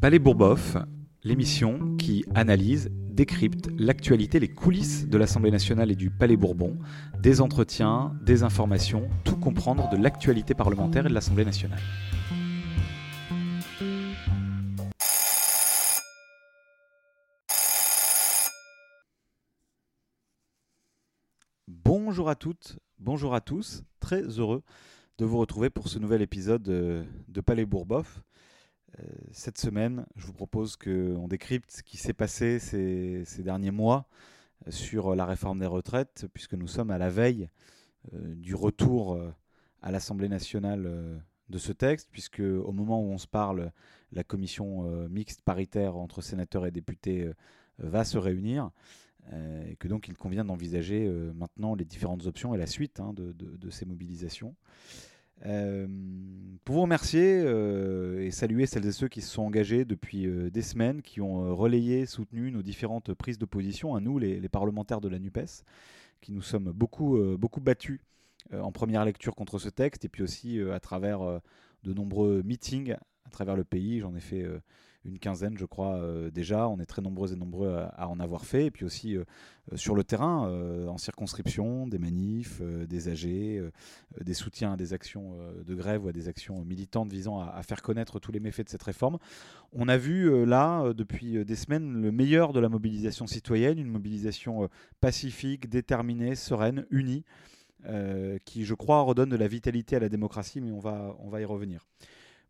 Palais Bourboff, l'émission qui analyse, décrypte l'actualité, les coulisses de l'Assemblée nationale et du Palais Bourbon, des entretiens, des informations, tout comprendre de l'actualité parlementaire et de l'Assemblée nationale. Bonjour à toutes, bonjour à tous, très heureux de vous retrouver pour ce nouvel épisode de Palais Bourboff. Euh, cette semaine, je vous propose qu'on décrypte ce qui s'est passé ces, derniers mois euh, sur la réforme des retraites, puisque nous sommes à la veille euh, du retour à l'Assemblée nationale de ce texte, puisque au moment où on se parle, la commission mixte paritaire entre sénateurs et députés va se réunir, et que donc il convient d'envisager maintenant les différentes options et la suite hein, de, ces mobilisations. Euh, pour vous remercier euh, et saluer celles et ceux qui se sont engagés depuis euh, des semaines, qui ont relayé, soutenu nos différentes prises de position, à nous, les, parlementaires de la NUPES, qui nous sommes beaucoup, beaucoup battus en première lecture contre ce texte, et puis aussi à travers de nombreux meetings à travers le pays. J'en ai fait une quinzaine, je crois, euh, déjà. On est très nombreux et nombreux à, en avoir fait. Et puis aussi euh, euh, sur le terrain, en circonscription, des manifs, des AG, des soutiens à des actions de grève ou à des actions militantes visant à, faire connaître tous les méfaits de cette réforme. On a vu là, depuis des semaines, le meilleur de la mobilisation citoyenne, une mobilisation pacifique, déterminée, sereine, unie. qui, je crois, redonne de la vitalité à la démocratie, mais on va, on va y revenir.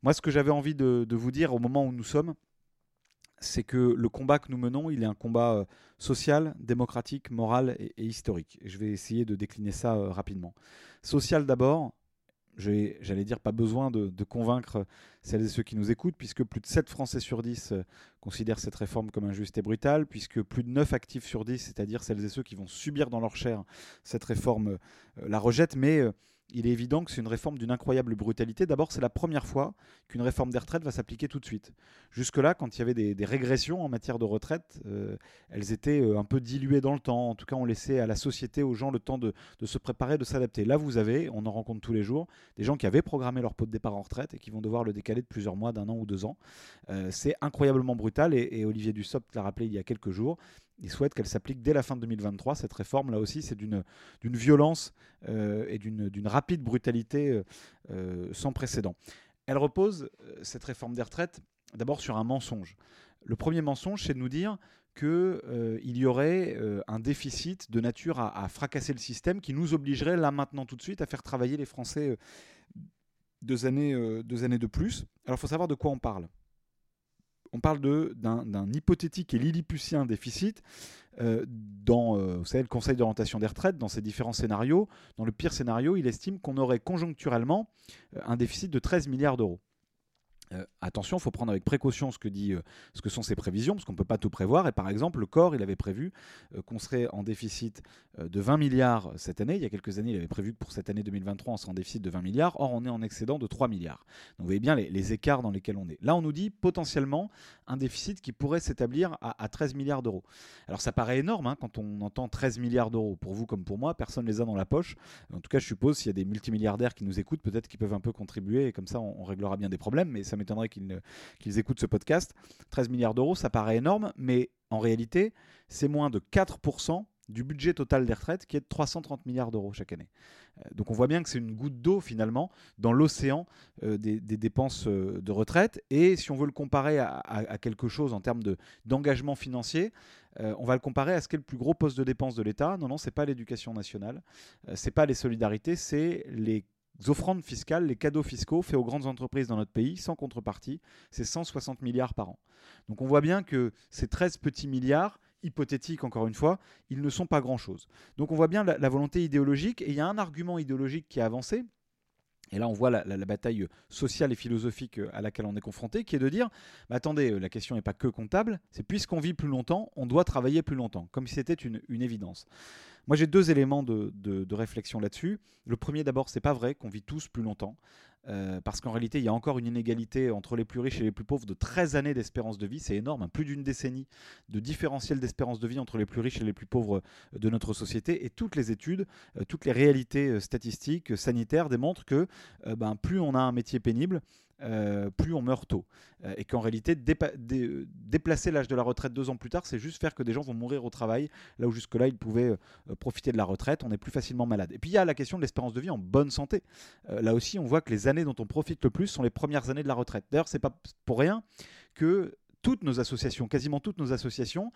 Moi, ce que j'avais envie de, vous dire au moment où nous sommes, c'est que le combat que nous menons, il est un combat euh, social, démocratique, moral et, historique. je vais essayer de décliner ça euh, rapidement. Social d'abord, j'allais dire pas besoin de, convaincre celles et ceux qui nous écoutent, puisque plus de 7 Français sur 10 euh, considèrent cette réforme comme injuste et brutale, puisque plus de 9 actifs sur 10, c'est-à-dire celles et ceux qui vont subir dans leur chair cette réforme, la rejettent, mais il est évident que c'est une réforme d'une incroyable brutalité. D'abord, c'est la première fois qu'une réforme des retraites va s'appliquer tout de suite. Jusque-là, quand il y avait des, régressions en matière de retraite, euh, elles étaient euh, un peu diluées dans le temps. En tout cas, on laissait à la société, aux gens, le temps de, se préparer, de s'adapter. Là, vous avez, on en rencontre tous les jours, des gens qui avaient programmé leur pot de départ en retraite et qui vont devoir le décaler de plusieurs mois, d'un an ou deux ans. Euh, c'est incroyablement brutal et, et Olivier Dussopt l'a rappelé il y a quelques jours il souhaite qu'elle s'applique dès la fin de 2023. Cette réforme, là aussi, c'est d'une violence euh, et d'une rapide brutalité euh, euh, sans précédent. Elle repose, cette réforme des retraites, d'abord sur un mensonge. Le premier mensonge, c'est de nous dire qu'il y aurait un déficit de nature à, fracasser le système qui nous obligerait là maintenant tout de suite à faire travailler les Français deux années, deux années de plus. Alors il faut savoir de quoi on parle on parle d'un hypothétique et lilliputien déficit euh, dans euh, le Conseil d'orientation des retraites, dans ses différents scénarios. Dans le pire scénario, il estime qu'on aurait conjoncturellement euh, un déficit de 13 milliards d'euros. Euh, attention, il faut prendre avec précaution ce que, dit, euh, ce que sont ces prévisions, parce qu'on ne peut pas tout prévoir. Et par exemple, le corps, il avait prévu euh, qu'on serait en déficit de 20 milliards cette année. Il y a quelques années, il avait prévu que pour cette année 2023, on serait en déficit de 20 milliards. Or, on est en excédent de 3 milliards. Donc vous voyez bien les, écarts dans lesquels on est. Là, on nous dit potentiellement un déficit qui pourrait s'établir à, 13 milliards d'euros. Alors ça paraît énorme hein, quand on entend 13 milliards d'euros. Pour vous comme pour moi, personne ne les a dans la poche. En tout cas, je suppose, s'il y a des multimilliardaires qui nous écoutent, peut-être qu'ils peuvent un peu contribuer et comme ça, on, réglera bien des problèmes. Mais m'étonnerait qu'ils écoutent ce podcast. 13 milliards d'euros, ça paraît énorme, mais en réalité, c'est moins de 4% du budget total des retraites qui est de 330 milliards d'euros chaque année. Euh, donc on voit bien que c'est une goutte d'eau finalement dans l'océan euh, des, dépenses euh, de retraite. Et si on veut le comparer à, quelque chose en termes d'engagement financier, on va le comparer à ce qu'est le plus gros poste de dépenses de l'État. Non, non, c'est pas l'éducation nationale, c'est pas les solidarités, c'est les offrandes fiscales, les cadeaux fiscaux faits aux grandes entreprises dans notre pays sans contrepartie, c'est 160 milliards par an. Donc on voit bien que ces 13 petits milliards, hypothétiques encore une fois, ils ne sont pas grand-chose. Donc on voit bien la, volonté idéologique, et il y a un argument idéologique qui a avancé, et là, on voit la, bataille sociale et philosophique à laquelle on est confronté, qui est de dire, bah, attendez, la question n'est pas que comptable, c'est puisqu'on vit plus longtemps, on doit travailler plus longtemps, comme si c'était une, une évidence. Moi, j'ai deux éléments de, réflexion là-dessus. Le premier, d'abord, c'est pas vrai qu'on vit tous plus longtemps. Euh, parce qu'en réalité, il y a encore une inégalité entre les plus riches et les plus pauvres de 13 années d'espérance de vie. C'est énorme, hein. plus d'une décennie de différentiel d'espérance de vie entre les plus riches et les plus pauvres euh, de notre société. Et toutes les études, euh, toutes les réalités statistiques, sanitaires démontrent que ben, plus on a un métier pénible, euh, plus on meurt tôt. Euh, et qu'en réalité, déplacer l'âge de la retraite deux ans plus tard, c'est juste faire que des gens vont mourir au travail, là où jusque-là, ils pouvaient profiter de la retraite, on est plus facilement malade. Et puis il y a la question de l'espérance de vie en bonne santé. là aussi, on voit que les années dont on profite le plus sont les premières années de la retraite. D'ailleurs, c'est pas pour rien que toutes nos associations, quasiment toutes nos associations,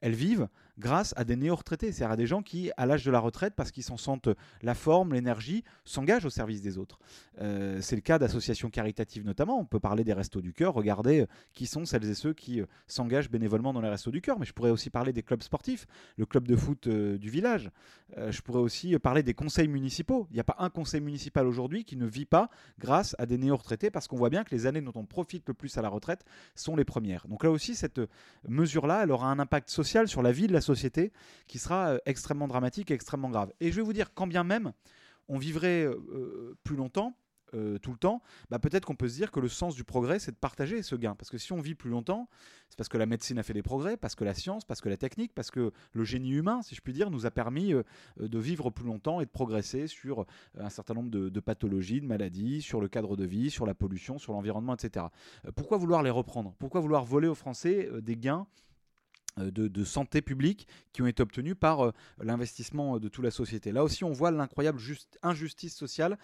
elles vivent grâce à des néo-retraités, c'est-à-dire à des gens qui, à l'âge de la retraite, parce qu'ils s'en sentent la forme, l'énergie, s'engagent au service des autres. Euh, c'est le cas d'associations caritatives notamment. On peut parler des Restos du Cœur. Regardez euh, qui sont celles et ceux qui euh, s'engagent bénévolement dans les Restos du Cœur. Mais je pourrais aussi parler des clubs sportifs, le club de foot du village. je pourrais aussi parler des conseils municipaux. Il n'y a pas un conseil municipal aujourd'hui qui ne vit pas grâce à des néo-retraités, parce qu'on voit bien que les années dont on profite le plus à la retraite sont les premières. Donc là aussi, cette mesure-là, elle aura un impact social sur la vie de la société qui sera euh, extrêmement dramatique et extrêmement grave. Et je vais vous dire, quand bien même on vivrait euh, euh, plus longtemps, tout le temps, bah peut-être qu'on peut se dire que le sens du progrès, c'est de partager ce gain. Parce que si on vit plus longtemps, c'est parce que la médecine a fait des progrès, parce que la science, parce que la technique, parce que le génie humain, si je puis dire, nous a permis de vivre plus longtemps et de progresser sur un certain nombre de, de, pathologies, de maladies, sur le cadre de vie, sur la pollution, sur l'environnement, etc. Pourquoi vouloir les reprendre? Pourquoi vouloir voler aux Français des gains euh, de, santé publique qui ont été obtenus par euh, l'investissement de toute la société. Là aussi, on voit l'incroyable injustice sociale.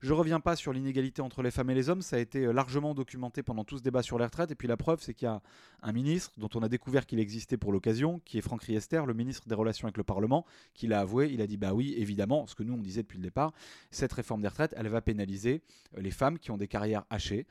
Je ne reviens pas sur l'inégalité entre les femmes et les hommes, ça a été euh, largement documenté pendant tout ce débat sur les retraites. Et puis la preuve, c'est qu'il y a un ministre dont on a découvert qu'il existait pour l'occasion, qui est Franck Riester, le ministre des Relations avec le Parlement, qui l'a avoué. Il a dit bah oui, évidemment, ce que nous on disait depuis le départ, cette réforme des retraites, elle va pénaliser les femmes qui ont des carrières hachées,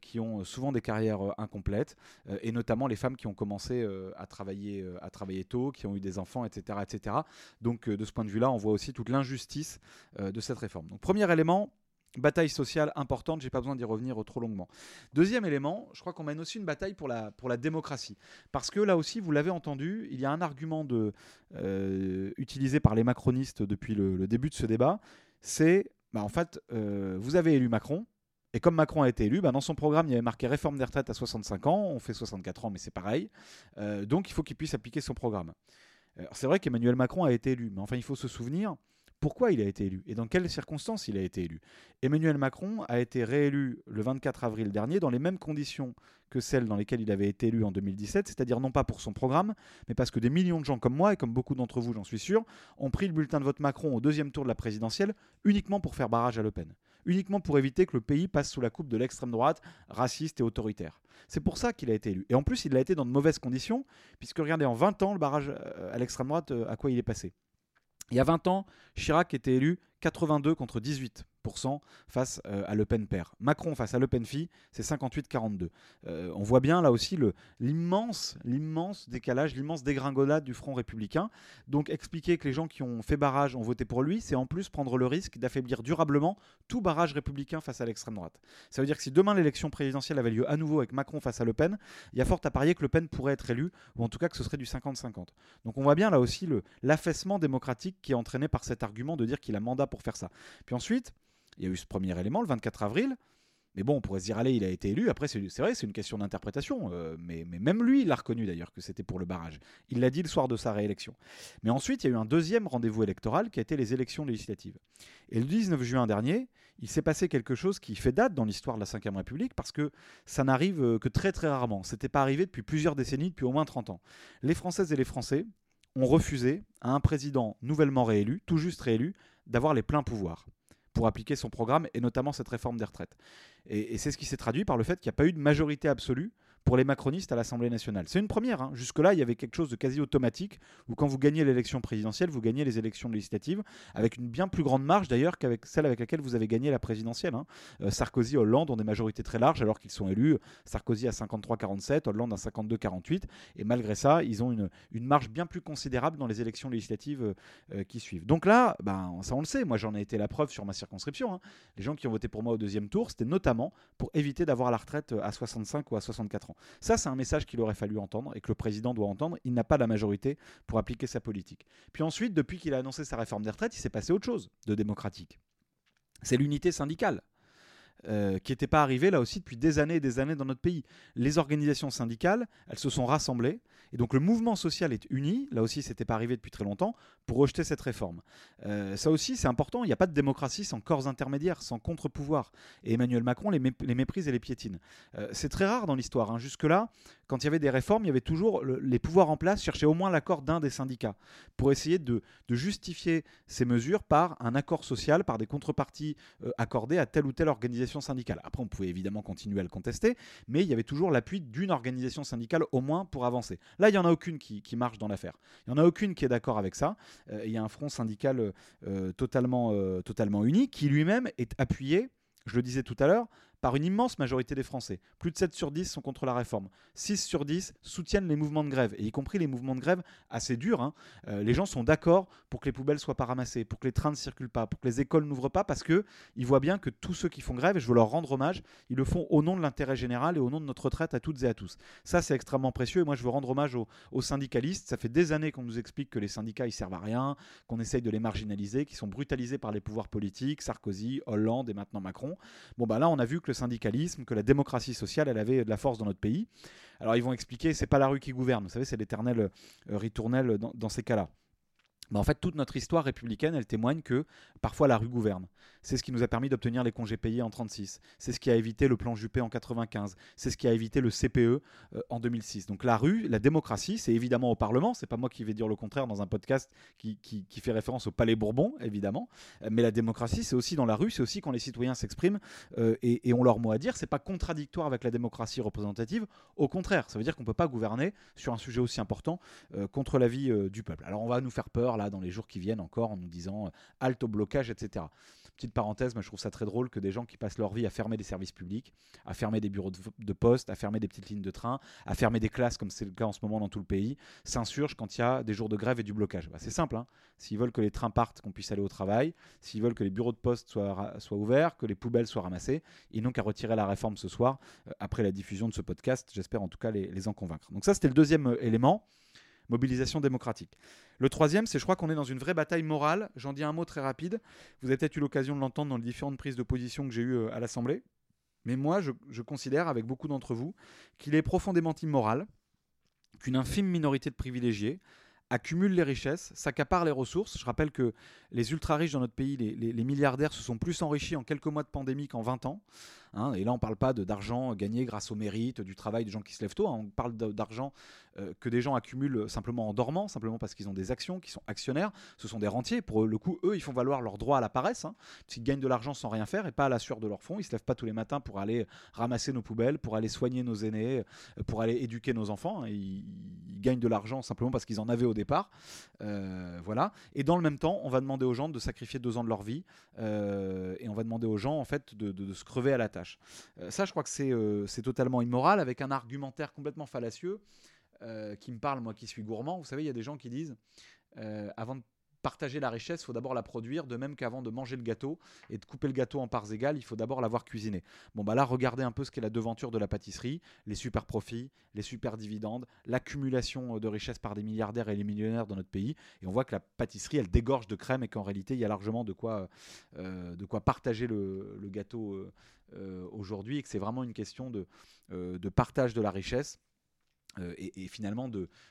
qui ont souvent des carrières incomplètes, et notamment les femmes qui ont commencé à travailler euh, à travailler tôt, qui ont eu des enfants, etc. etc. Donc euh, de ce point de vue-là, on voit aussi toute l'injustice euh, de cette réforme. Donc premier élément, bataille sociale importante, j'ai pas besoin d'y revenir trop longuement. Deuxième élément, je crois qu'on mène aussi une bataille pour la, pour la démocratie. Parce que là aussi, vous l'avez entendu, il y a un argument de, utilisé par les macronistes depuis le, début de ce débat, c'est, bah, en fait, vous avez élu Macron, et comme Macron a été élu, bah, dans son programme, il y avait marqué réforme des retraites à 65 ans. On fait 64 ans, mais c'est pareil. Euh, donc il faut qu'il puisse appliquer son programme. C'est vrai qu'Emmanuel Macron a été élu, mais enfin il faut se souvenir pourquoi il a été élu et dans quelles circonstances il a été élu. Emmanuel Macron a été réélu le 24 avril dernier dans les mêmes conditions que celles dans lesquelles il avait été élu en 2017, c'est-à-dire non pas pour son programme, mais parce que des millions de gens comme moi, et comme beaucoup d'entre vous, j'en suis sûr, ont pris le bulletin de vote Macron au deuxième tour de la présidentielle uniquement pour faire barrage à Le Pen uniquement pour éviter que le pays passe sous la coupe de l'extrême droite raciste et autoritaire. C'est pour ça qu'il a été élu. Et en plus, il a été dans de mauvaises conditions, puisque regardez, en 20 ans, le barrage euh, à l'extrême droite, euh, à quoi il est passé? Il y a 20 ans, Chirac était élu 82 contre 18 face euh, à Le Pen père. Macron face à Le Pen fille, c'est 58-42. Euh, on voit bien là aussi l'immense, l'immense décalage, l'immense dégringolade du Front républicain. Donc expliquer que les gens qui ont fait barrage ont voté pour lui, c'est en plus prendre le risque d'affaiblir durablement tout barrage républicain face à l'extrême droite. Ça veut dire que si demain l'élection présidentielle avait lieu à nouveau avec Macron face à Le Pen, il y a fort à parier que Le Pen pourrait être élu, ou en tout cas que ce serait du 50-50. Donc on voit bien là aussi l'affaissement démocratique qui est entraîné par cet argument de dire qu'il a mandat pour faire ça. Puis ensuite, il y a eu ce premier élément, le 24 avril. Mais bon, on pourrait se dire, allez, il a été élu. Après, c'est vrai, c'est une question d'interprétation. Euh, mais, même lui, il a reconnu d'ailleurs que c'était pour le barrage. Il l'a dit le soir de sa réélection. Mais ensuite, il y a eu un deuxième rendez-vous électoral qui a été les élections législatives. Et le 19 juin dernier, il s'est passé quelque chose qui fait date dans l'histoire de la Ve République parce que ça n'arrive euh, que très très rarement. C'était pas arrivé depuis plusieurs décennies, depuis au moins 30 ans. Les Françaises et les Français ont refusé à un président nouvellement réélu, tout juste réélu, d'avoir les pleins pouvoirs pour appliquer son programme et notamment cette réforme des retraites. Et, c'est ce qui s'est traduit par le fait qu'il n'y a pas eu de majorité absolue pour les macronistes à l'Assemblée nationale. C'est une première. Hein. Jusque-là, il y avait quelque chose de quasi automatique où quand vous gagnez l'élection présidentielle, vous gagnez les élections législatives avec une bien plus grande marge d'ailleurs qu'avec celle avec laquelle vous avez gagné la présidentielle. Hein. Euh, Sarkozy, Hollande ont des majorités très larges alors qu'ils sont élus. Sarkozy à 53-47, Hollande à 52-48. Et malgré ça, ils ont une, marge bien plus considérable dans les élections législatives euh, euh, qui suivent. Donc là, ben, ça on le sait. Moi, j'en ai été la preuve sur ma circonscription. Hein. Les gens qui ont voté pour moi au deuxième tour, c'était notamment pour éviter d'avoir la retraite à 65 ou à 64 Ça, c'est un message qu'il aurait fallu entendre et que le président doit entendre. Il n'a pas la majorité pour appliquer sa politique. Puis ensuite, depuis qu'il a annoncé sa réforme des retraites, il s'est passé autre chose de démocratique. C'est l'unité syndicale. Euh, qui n'était pas arrivé là aussi depuis des années et des années dans notre pays. Les organisations syndicales, elles se sont rassemblées, et donc le mouvement social est uni, là aussi c'était pas arrivé depuis très longtemps, pour rejeter cette réforme. Euh, ça aussi c'est important, il n'y a pas de démocratie sans corps intermédiaires, sans contre-pouvoir. Et Emmanuel Macron les, méprise et les piétine. Euh, c'est très rare dans l'histoire. Hein. Jusque-là, quand il y avait des réformes, il y avait toujours les pouvoirs en place cherchaient au moins l'accord d'un des syndicats pour essayer de, justifier ces mesures par un accord social, par des contreparties accordées à telle ou telle syndicale. Après, on pouvait évidemment continuer à le contester, mais il y avait toujours l'appui d'une organisation syndicale au moins pour avancer. Là, il n'y en a aucune qui, marche dans l'affaire. Il n'y en a aucune qui est d'accord avec ça. Euh, il y a un front syndical euh, totalement, euh, totalement uni qui lui-même est appuyé, je le disais tout à l'heure, par une immense majorité des Français. Plus de 7 sur 10 sont contre la réforme. 6 sur 10 soutiennent les mouvements de grève, et y compris les mouvements de grève assez durs. Hein. Euh, les gens sont d'accord pour que les poubelles soient pas ramassées, pour que les trains ne circulent pas, pour que les écoles n'ouvrent pas, parce qu'ils voient bien que tous ceux qui font grève, et je veux leur rendre hommage, ils le font au nom de l'intérêt général et au nom de notre retraite à toutes et à tous. Ça, c'est extrêmement précieux, et moi, je veux rendre hommage aux, syndicalistes. Ça fait des années qu'on nous explique que les syndicats, ils servent à rien, qu'on essaye de les marginaliser, qu'ils sont brutalisés par les pouvoirs politiques, Sarkozy, Hollande et maintenant Macron. Bon, bah là, on a vu que le syndicalisme, que la démocratie sociale, elle avait de la force dans notre pays. Alors ils vont expliquer, c'est pas la rue qui gouverne, vous savez, c'est l'éternel euh, ritournel dans ces cas-là. En fait, toute notre histoire républicaine, elle témoigne que parfois la rue gouverne. C'est ce qui nous a permis d'obtenir les congés payés en 36. C'est ce qui a évité le plan Juppé en 95. C'est ce qui a évité le CPE euh, en 2006. Donc la rue, la démocratie, c'est évidemment au Parlement. C'est pas moi qui vais dire le contraire dans un podcast qui, fait référence au Palais Bourbon, évidemment. Mais la démocratie, c'est aussi dans la rue. C'est aussi quand les citoyens s'expriment euh, et, ont leur mot à dire. C'est pas contradictoire avec la démocratie représentative. Au contraire, ça veut dire qu'on peut pas gouverner sur un sujet aussi important euh, contre la vie du peuple. Alors on va nous faire peur là dans les jours qui viennent encore en nous disant euh, halte au blocage, etc. Petite parenthèse, mais je trouve ça très drôle que des gens qui passent leur vie à fermer des services publics, à fermer des bureaux de, poste, à fermer des petites lignes de train, à fermer des classes comme c'est le cas en ce moment dans tout le pays, s'insurgent quand il y a des jours de grève et du blocage. Bah, c'est simple, hein. s'ils veulent que les trains partent, qu'on puisse aller au travail, s'ils veulent que les bureaux de poste soient, ouverts, que les poubelles soient ramassées, ils n'ont qu'à retirer la réforme ce soir, euh, après la diffusion de ce podcast, j'espère en tout cas les, les en convaincre. Donc ça c'était le deuxième euh, élément mobilisation démocratique. Le troisième, c'est je crois qu'on est dans une vraie bataille morale. J'en dis un mot très rapide. Vous avez peut-être eu l'occasion de l'entendre dans les différentes prises de position que j'ai eues euh, à l'Assemblée. Mais moi, je, considère, avec beaucoup d'entre vous, qu'il est profondément immoral qu'une infime minorité de privilégiés accumule les richesses, s'accapare les ressources. Je rappelle que les ultra-riches dans notre pays, les, milliardaires, se sont plus enrichis en quelques mois de pandémie qu'en 20 ans. Hein. et là, on ne parle pas d'argent gagné grâce au mérite, du travail des gens qui se lèvent tôt. Hein. on parle d'argent euh, que des gens accumulent simplement en dormant, simplement parce qu'ils ont des actions, qui sont actionnaires. Ce sont des rentiers. Pour le coup, eux, ils font valoir leur droit à la paresse. Hein, ils gagnent de l'argent sans rien faire et pas à la sueur de leur fonds. Ils se lèvent pas tous les matins pour aller ramasser nos poubelles, pour aller soigner nos aînés, euh, pour aller éduquer nos enfants. Ils, gagnent de l'argent simplement parce qu'ils en avaient au départ. Euh, voilà. Et dans le même temps, on va demander aux gens de sacrifier deux ans de leur vie et on va demander aux gens en fait de, se crever à la tâche. ça, je crois que c'est totalement immoral avec un argumentaire complètement fallacieux. Euh, qui me parle, moi qui suis gourmand. Vous savez, il y a des gens qui disent, euh, avant de partager la richesse, il faut d'abord la produire, de même qu'avant de manger le gâteau et de couper le gâteau en parts égales, il faut d'abord l'avoir cuisiné. Bon bah là, regardez un peu ce qu'est la devanture de la pâtisserie, les super profits, les super dividendes, l'accumulation de richesses par des milliardaires et les millionnaires dans notre pays, et on voit que la pâtisserie, elle dégorge de crème et qu'en réalité, il y a largement de quoi, euh, de quoi partager le, gâteau aujourd'hui, et que c'est vraiment une question de, de partage de la richesse euh, et, finalement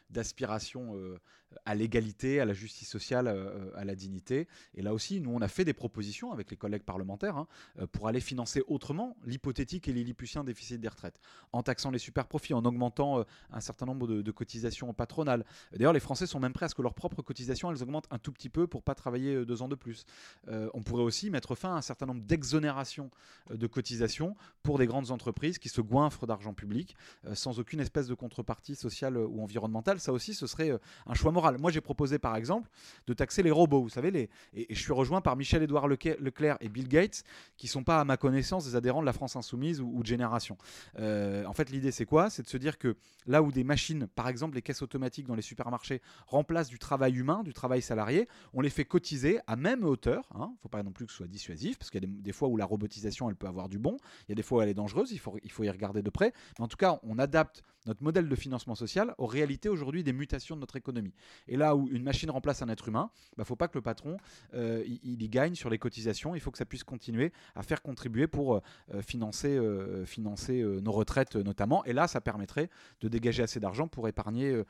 d'aspiration euh, à l'égalité, à la justice sociale, euh, à la dignité. Et là aussi, nous, on a fait des propositions avec les collègues parlementaires hein, pour aller financer autrement l'hypothétique et l'illiputien déficit des retraites, en taxant les super profits, en augmentant un certain nombre de, cotisations patronales. D'ailleurs, les Français sont même prêts à ce que leurs propres cotisations, elles augmentent un tout petit peu pour pas travailler deux ans de plus. on pourrait aussi mettre fin à un certain nombre d'exonérations de cotisations pour des grandes entreprises qui se goinfrent d'argent public sans aucune espèce de contrepartie partie sociale ou environnementale, ça aussi, ce serait euh, un choix moral. Moi, j'ai proposé, par exemple, de taxer les robots. Vous savez, les... et, je suis rejoint par Michel-Édouard Leclerc et Bill Gates, qui sont pas, à ma connaissance, des adhérents de la France Insoumise ou, de Génération. Euh, en fait, l'idée, c'est quoi? C'est de se dire que là où des machines, par exemple les caisses automatiques dans les supermarchés, remplacent du travail humain, du travail salarié, on les fait cotiser à même hauteur. Il hein. ne faut pas non plus que ce soit dissuasif, parce qu'il y a des, fois où la robotisation, elle peut avoir du bon. Il y a des fois où elle est dangereuse, il faut, y regarder de près. En tout cas, on adapte notre modèle de financement social aux réalités aujourd'hui des mutations de notre économie. Et là où une machine remplace un être humain, il bah, ne faut pas que le patron euh, il, y gagne sur les cotisations. Il faut que ça puisse continuer à faire contribuer pour euh, financer, financer nos retraites notamment. Et là, ça permettrait de dégager assez d'argent pour épargner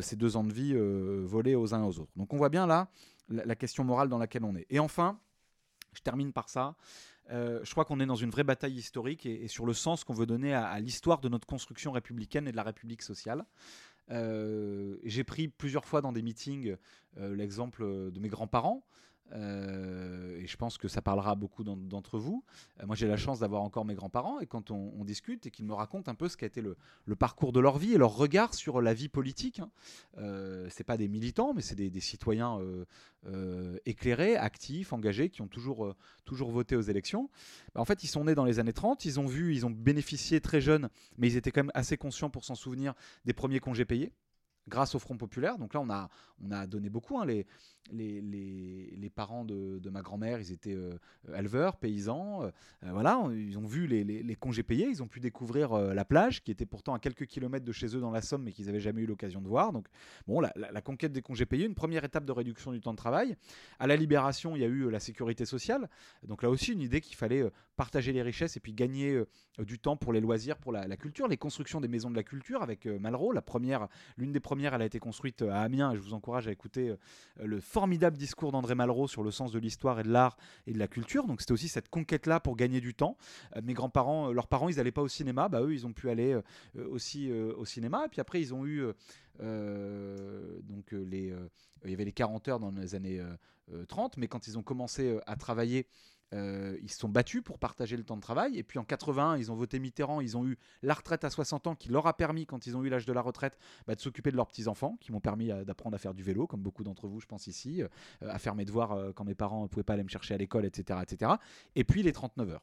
ces deux ans de vie volés aux uns aux autres. Donc on voit bien là la question morale dans laquelle on est. Et enfin, je termine par ça. Euh, je crois qu'on est dans une vraie bataille historique et, sur le sens qu'on veut donner à, l'histoire de notre construction républicaine et de la République sociale. Euh, j'ai pris plusieurs fois dans des meetings euh, l'exemple de mes grands-parents. Euh, et je pense que ça parlera à beaucoup d'entre vous. Euh, moi, j'ai la chance d'avoir encore mes grands-parents et quand on, discute et qu'ils me racontent un peu ce qu'a été le, parcours de leur vie et leur regard sur la vie politique, hein. euh, c'est pas des militants, mais c'est des, citoyens éclairés, actifs, engagés, qui ont toujours, toujours voté aux élections. Bah, en fait, ils sont nés dans les années 30, ils ont vu, ils ont bénéficié très jeunes, mais ils étaient quand même assez conscients pour s'en souvenir des premiers congés payés grâce au Front Populaire. Donc là, on a, on a donné beaucoup. Hein. Les, les, les, parents de, de ma grand-mère, ils étaient euh, éleveurs, paysans. Euh, voilà, ils ont vu les, congés payés, ils ont pu découvrir euh, la plage, qui était pourtant à quelques kilomètres de chez eux dans la Somme, mais qu'ils n'avaient jamais eu l'occasion de voir. Donc, bon, la, la, conquête des congés payés, une première étape de réduction du temps de travail. À la libération, il y a eu la sécurité sociale. Donc là aussi, une idée qu'il fallait partager les richesses et puis gagner du temps pour les loisirs, pour la, culture. Les constructions des maisons de la culture avec Malraux, la première, l'une des premières, elle a été construite à Amiens. Et je vous encourage à écouter le formidable discours d'André Malraux sur le sens de l'histoire et de l'art et de la culture. Donc c'était aussi cette conquête-là pour gagner du temps. Euh, mes grands-parents, euh, leurs parents, ils n'allaient pas au cinéma. Bah, eux, ils ont pu aller euh, aussi au cinéma. Et puis après, ils ont eu... donc les, il y avait les 40 heures dans les années 30, mais quand ils ont commencé à travailler euh, ils se sont battus pour partager le temps de travail. Et puis en 81, ils ont voté Mitterrand. Ils ont eu la retraite à 60 ans qui leur a permis, quand ils ont eu l'âge de la retraite, bah, de s'occuper de leurs petits-enfants, qui m'ont permis euh, d'apprendre à faire du vélo, comme beaucoup d'entre vous, je pense ici, euh, à faire mes devoirs quand mes parents ne pouvaient pas aller me chercher à l'école, etc., etc. Et puis les 39 heures.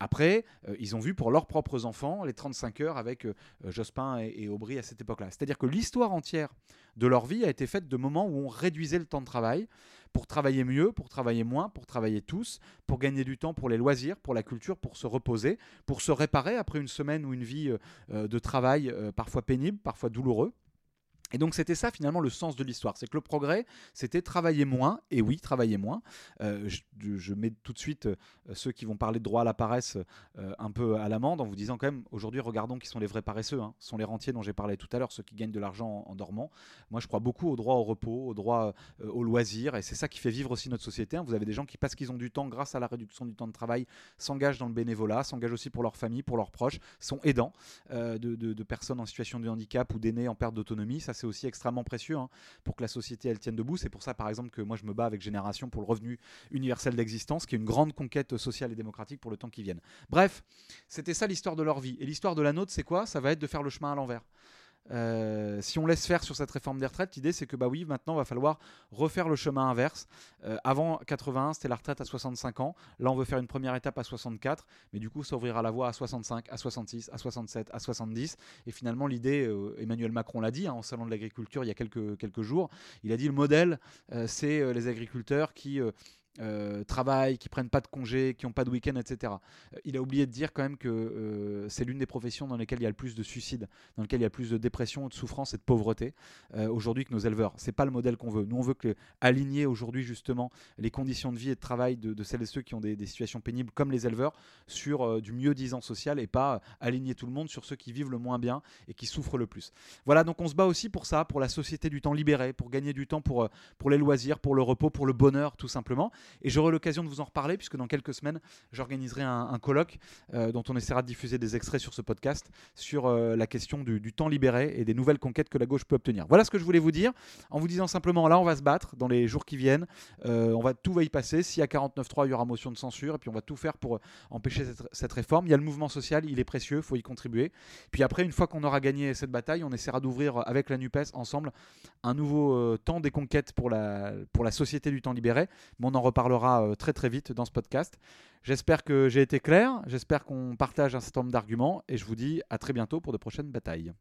après, ils ont vu pour leurs propres enfants les 35 heures avec Jospin et, et, Aubry à cette époque-là. C'est-à-dire que l'histoire entière de leur vie a été faite de moments où on réduisait le temps de travail pour travailler mieux, pour travailler moins, pour travailler tous, pour gagner du temps pour les loisirs, pour la culture, pour se reposer, pour se réparer après une semaine ou une vie euh, euh, de travail euh, parfois pénible, parfois douloureux. Et donc c'était ça finalement le sens de l'histoire, c'est que le progrès, c'était travailler moins, et oui, travailler moins. Euh, je, mets tout de suite euh, ceux qui vont parler de droit à la paresse euh, un peu à l'amende en vous disant quand même, aujourd'hui, regardons qui sont les vrais paresseux. Hein. Ce sont les rentiers dont j'ai parlé tout à l'heure, ceux qui gagnent de l'argent en, dormant. Moi, je crois beaucoup au droit au repos, au droit au loisir, et c'est ça qui fait vivre aussi notre société. Hein. Vous avez des gens qui, parce qu'ils ont du temps, grâce à la réduction du temps de travail, s'engagent dans le bénévolat, s'engagent aussi pour leur famille, pour leurs proches, sont aidants de, de, personnes en situation de handicap ou d'aînés en perte d'autonomie. Ça, c'est aussi extrêmement précieux hein, pour que la société elle tienne debout. C'est pour ça, par exemple, que moi je me bats avec Génération pour le revenu universel d'existence, qui est une grande conquête sociale et démocratique pour le temps qui vient. Bref, c'était ça l'histoire de leur vie. Et l'histoire de la nôtre, c'est quoi? Ça va être de faire le chemin à l'envers. Euh, si on laisse faire sur cette réforme des retraites, l'idée c'est que bah oui, maintenant va falloir refaire le chemin inverse. Euh, avant 81, c'était la retraite à 65 ans. Là, on veut faire une première étape à 64, mais du coup, ça ouvrira la voie à 65, à 66, à 67, à 70. Et finalement, l'idée, euh, Emmanuel Macron l'a dit hein, au salon de l'agriculture il y a quelques, quelques jours, il a dit le modèle, c'est les agriculteurs qui euh, travaillent, qui prennent pas de congés, qui n'ont pas de week-end, etc. Euh, il a oublié de dire quand même que euh, c'est l'une des professions dans lesquelles il y a le plus de suicides, dans lesquelles il y a le plus de dépression, de souffrance et de pauvreté aujourd'hui que nos éleveurs. C'est pas le modèle qu'on veut. Nous, on veut que, aligner aujourd'hui justement les conditions de vie et de travail de, celles et ceux qui ont des, situations pénibles comme les éleveurs sur du mieux disant social et pas aligner tout le monde sur ceux qui vivent le moins bien et qui souffrent le plus. Voilà, donc on se bat aussi pour ça, pour la société du temps libéré, pour gagner du temps pour, pour les loisirs, pour le repos, pour le bonheur tout simplement. Et j'aurai l'occasion de vous en reparler, puisque dans quelques semaines, j'organiserai un, colloque euh, dont on essaiera de diffuser des extraits sur ce podcast, sur euh, la question du, temps libéré et des nouvelles conquêtes que la gauche peut obtenir. Voilà ce que je voulais vous dire, en vous disant simplement, là, on va se battre dans les jours qui viennent, euh, on va, tout va y passer. S'il y a 49.3, il y aura motion de censure, et puis on va tout faire pour empêcher cette, cette réforme. Il y a le mouvement social, il est précieux, il faut y contribuer. Puis après, une fois qu'on aura gagné cette bataille, on essaiera d'ouvrir avec la NUPES ensemble un nouveau temps des conquêtes pour la, pour la société du temps libéré. Mais on en reparlera euh, très très vite dans ce podcast. J'espère que j'ai été clair, j'espère qu'on partage un certain nombre d'arguments et je vous dis à très bientôt pour de prochaines batailles.